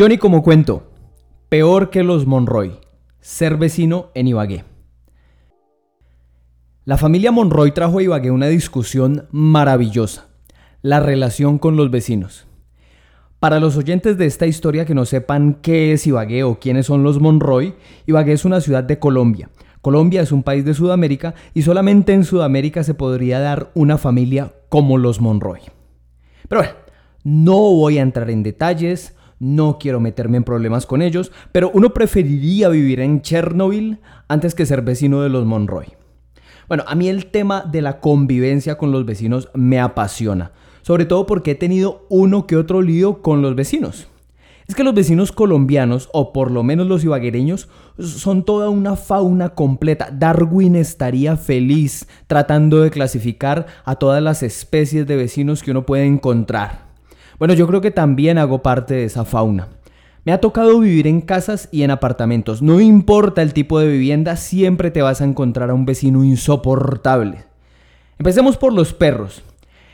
Johnny como cuento, peor que los Monroy, ser vecino en Ibagué. La familia Monroy trajo a Ibagué una discusión maravillosa, la relación con los vecinos. Para los oyentes de esta historia que no sepan qué es Ibagué o quiénes son los Monroy, Ibagué es una ciudad de Colombia. Colombia es un país de Sudamérica y solamente en Sudamérica se podría dar una familia como los Monroy. Pero bueno, no voy a entrar en detalles, no quiero meterme en problemas con ellos, pero uno preferiría vivir en Chernobyl antes que ser vecino de los Monroy. Bueno, a mí el tema de la convivencia con los vecinos me apasiona, sobre todo porque he tenido uno que otro lío con los vecinos. Es que los vecinos colombianos, o por lo menos los ibaguereños, son toda una fauna completa. Darwin estaría feliz tratando de clasificar a todas las especies de vecinos que uno puede encontrar. Bueno, yo creo que también hago parte de esa fauna. Me ha tocado vivir en casas y en apartamentos. No importa el tipo de vivienda, siempre te vas a encontrar a un vecino insoportable. Empecemos por los perros.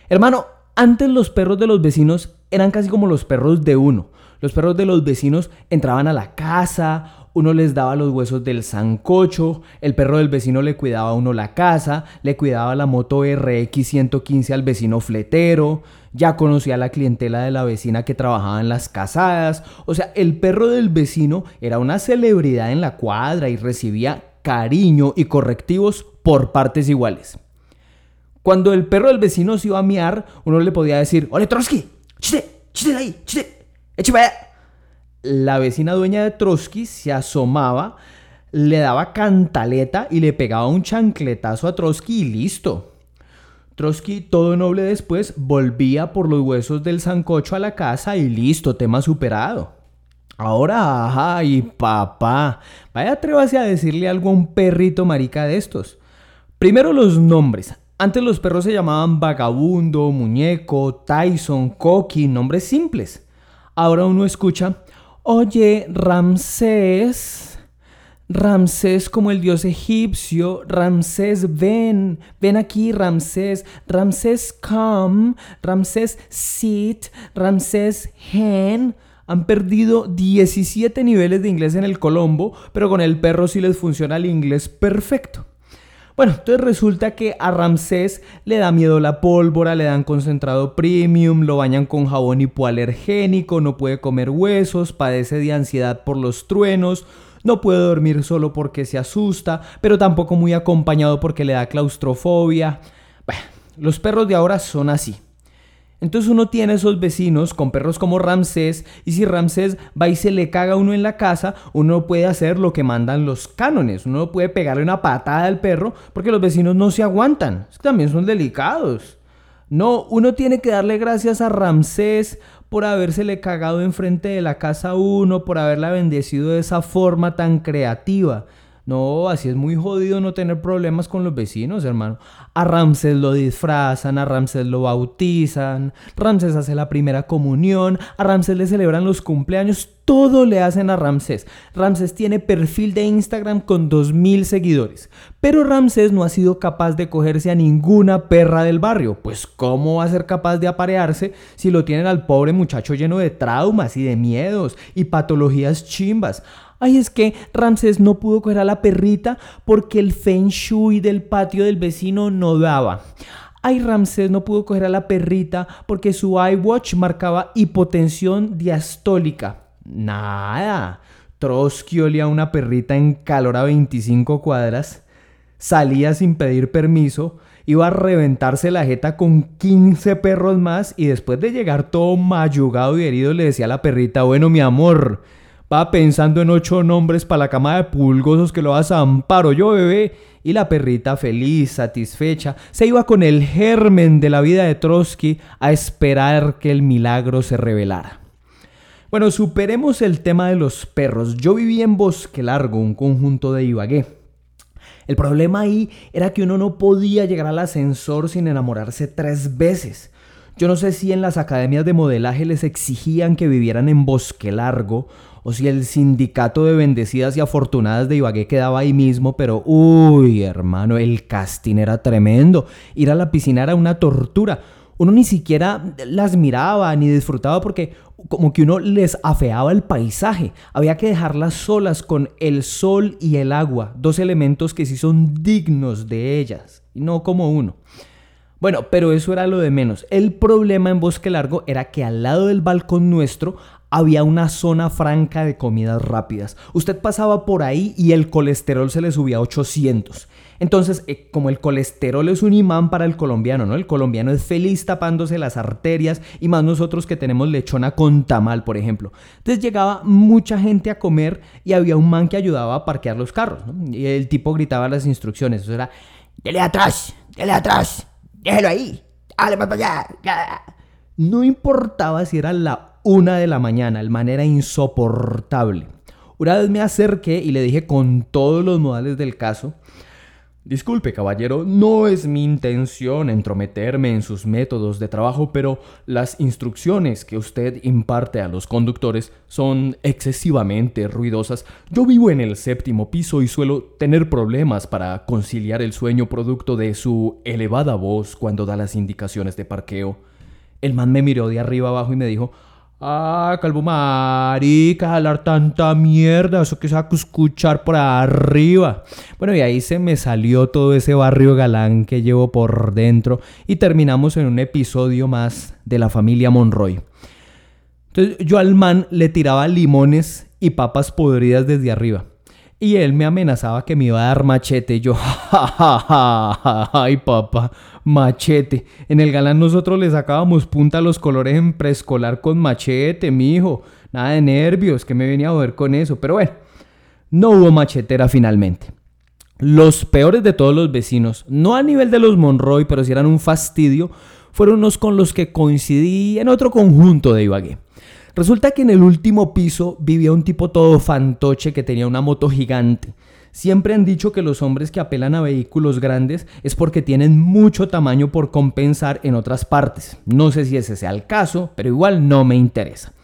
Hermano, antes los perros de los vecinos eran casi como los perros de uno. Los perros de los vecinos entraban a la casa, uno les daba los huesos del sancocho, el perro del vecino le cuidaba a uno la casa, le cuidaba la moto RX 115 al vecino fletero, ya conocía a la clientela de la vecina que trabajaba en las casadas, o sea, el perro del vecino era una celebridad en la cuadra y recibía cariño y correctivos por partes iguales. Cuando el perro del vecino se iba a miar, uno le podía decir, ¡Ole, Trotsky! ¡Chiste! ¡Chiste ahí! ¡Chiste! ¡Eche la vecina dueña de Trotsky se asomaba, le daba cantaleta y le pegaba un chancletazo a Trotsky y listo. Trotsky, todo noble después, volvía por los huesos del sancocho a la casa y listo, tema superado. Ahora, ay, papá, vaya atrévase a decirle algo a un perrito marica de estos. Primero los nombres. Antes los perros se llamaban Vagabundo, Muñeco, Tyson, Coqui, nombres simples. Ahora uno escucha Oye, Ramsés, Ramsés como el dios egipcio, Ramsés ven, ven aquí Ramsés, Ramsés come, Ramsés sit, Ramsés hen. Han perdido 17 niveles de inglés en el Colombo, pero con el perro sí les funciona el inglés perfecto. Bueno, entonces resulta que a Ramsés le da miedo la pólvora, le dan concentrado premium, lo bañan con jabón hipoalergénico, no puede comer huesos, padece de ansiedad por los truenos, no puede dormir solo porque se asusta, pero tampoco muy acompañado porque le da claustrofobia. Bueno, los perros de ahora son así. Entonces uno tiene esos vecinos con perros como Ramsés y si Ramsés va y se le caga a uno en la casa, uno puede hacer lo que mandan los cánones, uno puede pegarle una patada al perro porque los vecinos no se aguantan, también son delicados. No, uno tiene que darle gracias a Ramsés por habérsele cagado enfrente de la casa a uno, por haberla bendecido de esa forma tan creativa. No, así es muy jodido no tener problemas con los vecinos, hermano. A Ramses lo disfrazan, a Ramses lo bautizan, Ramses hace la primera comunión, a Ramses le celebran los cumpleaños, todo le hacen a Ramses. Ramses tiene perfil de Instagram con 2.000 seguidores, pero Ramses no ha sido capaz de cogerse a ninguna perra del barrio. Pues ¿cómo va a ser capaz de aparearse si lo tienen al pobre muchacho lleno de traumas y de miedos y patologías chimbas? Ay, es que Ramsés no pudo coger a la perrita porque el feng shui del patio del vecino no daba. Ay, Ramsés no pudo coger a la perrita porque su iWatch marcaba hipotensión diastólica. Nada. Trotsky olía a una perrita en calor a 25 cuadras, salía sin pedir permiso, iba a reventarse la jeta con 15 perros más y después de llegar todo mayugado y herido le decía a la perrita, bueno mi amor, Va pensando en ocho nombres para la cama de pulgosos que lo vas a amparo yo, bebé. Y la perrita feliz, satisfecha, se iba con el germen de la vida de Trotsky a esperar que el milagro se revelara. Bueno, superemos el tema de los perros. Yo viví en Bosque Largo, un conjunto de Ibagué. El problema ahí era que uno no podía llegar al ascensor sin enamorarse tres veces. Yo no sé si en las academias de modelaje les exigían que vivieran en Bosque Largo o si el sindicato de bendecidas y afortunadas de Ibagué quedaba ahí mismo, pero uy, hermano, el casting era tremendo. Ir a la piscina era una tortura. uno ni siquiera las miraba ni disfrutaba porque como que uno les afeaba el paisaje. Había que dejarlas solas con el sol y el agua, dos elementos que sí son dignos de ellas, y no como uno. Bueno, pero eso era lo de menos. El problema en Bosque Largo era que al lado del balcón nuestro había una zona franca de comidas rápidas. Usted pasaba por ahí y el colesterol se le subía a 800. Entonces, eh, como el colesterol es un imán para el colombiano, ¿no? El colombiano es feliz tapándose las arterias y más nosotros que tenemos lechona con tamal, por ejemplo. Entonces llegaba mucha gente a comer y había un man que ayudaba a parquear los carros, Y el tipo gritaba las instrucciones, eso era, dele atrás, dele atrás, déjelo ahí, dale para allá. No importaba si era la una de la mañana, el man era insoportable. Una vez me acerqué y le dije con todos los modales del caso, Disculpe, caballero, no es mi intención entrometerme en sus métodos de trabajo, pero las instrucciones que usted imparte a los conductores son excesivamente ruidosas. Yo vivo en el séptimo piso y suelo tener problemas para conciliar el sueño producto de su elevada voz cuando da las indicaciones de parqueo. El man me miró de arriba abajo y me dijo, Ah, calvo marica, hablar tanta mierda, eso que saco escuchar por arriba. Bueno, y ahí se me salió todo ese barrio galán que llevo por dentro y terminamos en un episodio más de la familia Monroy. Entonces yo al man le tiraba limones y papas podridas desde arriba. Y él me amenazaba que me iba a dar machete. Yo, ay papá, machete. En el galán nosotros le sacábamos punta a los colores en preescolar con machete, mi hijo. Nada de nervios, que me venía a ver con eso. Pero bueno, no hubo machetera finalmente. Los peores de todos los vecinos, no a nivel de los Monroy, pero si eran un fastidio, fueron unos con los que coincidí en otro conjunto de Ibagué. Resulta que en el último piso vivía un tipo todo fantoche que tenía una moto gigante. Siempre han dicho que los hombres que apelan a vehículos grandes es porque tienen mucho tamaño por compensar en otras partes. No sé si ese sea el caso, pero igual no me interesa.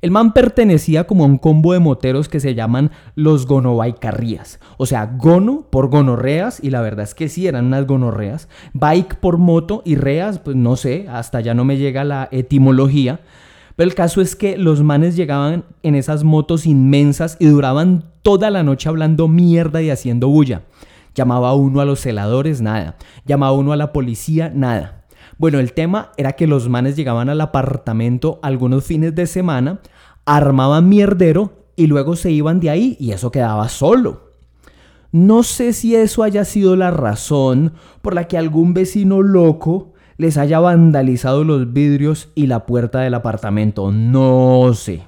El man pertenecía como a un combo de moteros que se llaman los gonobaicarrías. O sea, gono por gonorreas, y la verdad es que sí eran unas gonorreas. Bike por moto y reas, pues no sé, hasta ya no me llega la etimología. Pero el caso es que los manes llegaban en esas motos inmensas y duraban toda la noche hablando mierda y haciendo bulla. Llamaba uno a los celadores, nada. Llamaba uno a la policía, nada. Bueno, el tema era que los manes llegaban al apartamento algunos fines de semana, armaban mierdero y luego se iban de ahí y eso quedaba solo. No sé si eso haya sido la razón por la que algún vecino loco les haya vandalizado los vidrios y la puerta del apartamento. No sé.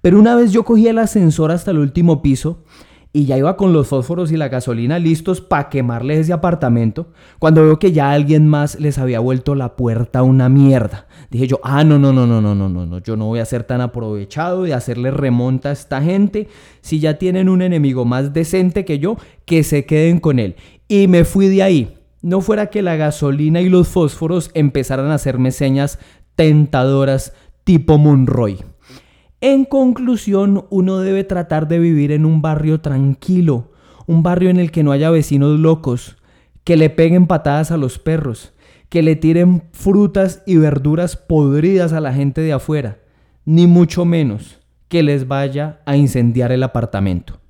Pero una vez yo cogí el ascensor hasta el último piso y ya iba con los fósforos y la gasolina listos para quemarles ese apartamento, cuando veo que ya alguien más les había vuelto la puerta una mierda. Dije yo, ah, no, no, no, no, no, no, no, no, yo no voy a ser tan aprovechado de hacerle remonta a esta gente. Si ya tienen un enemigo más decente que yo, que se queden con él. Y me fui de ahí no fuera que la gasolina y los fósforos empezaran a hacerme señas tentadoras tipo Monroy. En conclusión, uno debe tratar de vivir en un barrio tranquilo, un barrio en el que no haya vecinos locos, que le peguen patadas a los perros, que le tiren frutas y verduras podridas a la gente de afuera, ni mucho menos que les vaya a incendiar el apartamento.